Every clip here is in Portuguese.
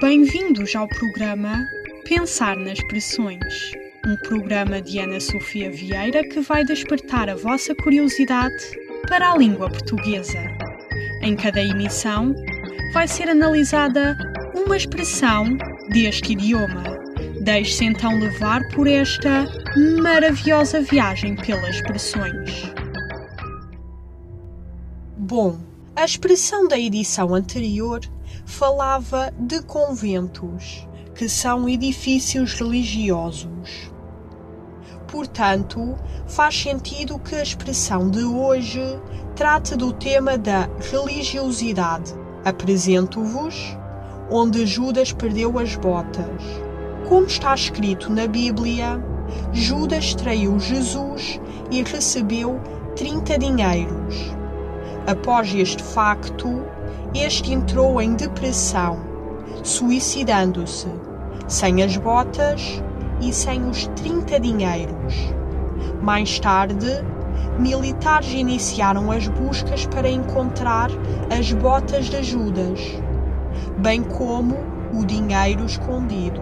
Bem-vindos ao programa Pensar nas Expressões, um programa de Ana Sofia Vieira que vai despertar a vossa curiosidade para a língua portuguesa. Em cada emissão, vai ser analisada uma expressão deste idioma. Deixe-se então levar por esta maravilhosa viagem pelas expressões. Bom, a expressão da edição anterior falava de conventos, que são edifícios religiosos. Portanto, faz sentido que a expressão de hoje trate do tema da religiosidade. Apresento-vos onde Judas perdeu as botas. Como está escrito na Bíblia, Judas traiu Jesus e recebeu 30 dinheiros. Após este facto, este entrou em depressão, suicidando-se, sem as botas e sem os 30 dinheiros. Mais tarde, militares iniciaram as buscas para encontrar as botas de Judas, bem como o dinheiro escondido.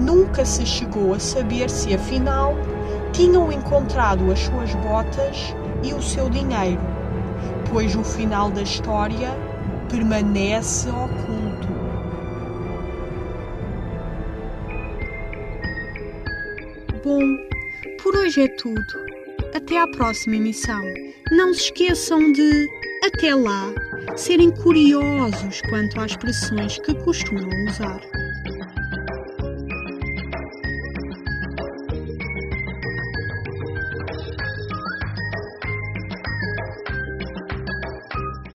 Nunca se chegou a saber se afinal tinham encontrado as suas botas e o seu dinheiro, pois o final da história permanece oculto. Bom, por hoje é tudo. Até à próxima emissão. Não se esqueçam de, até lá, serem curiosos quanto às expressões que costumam usar.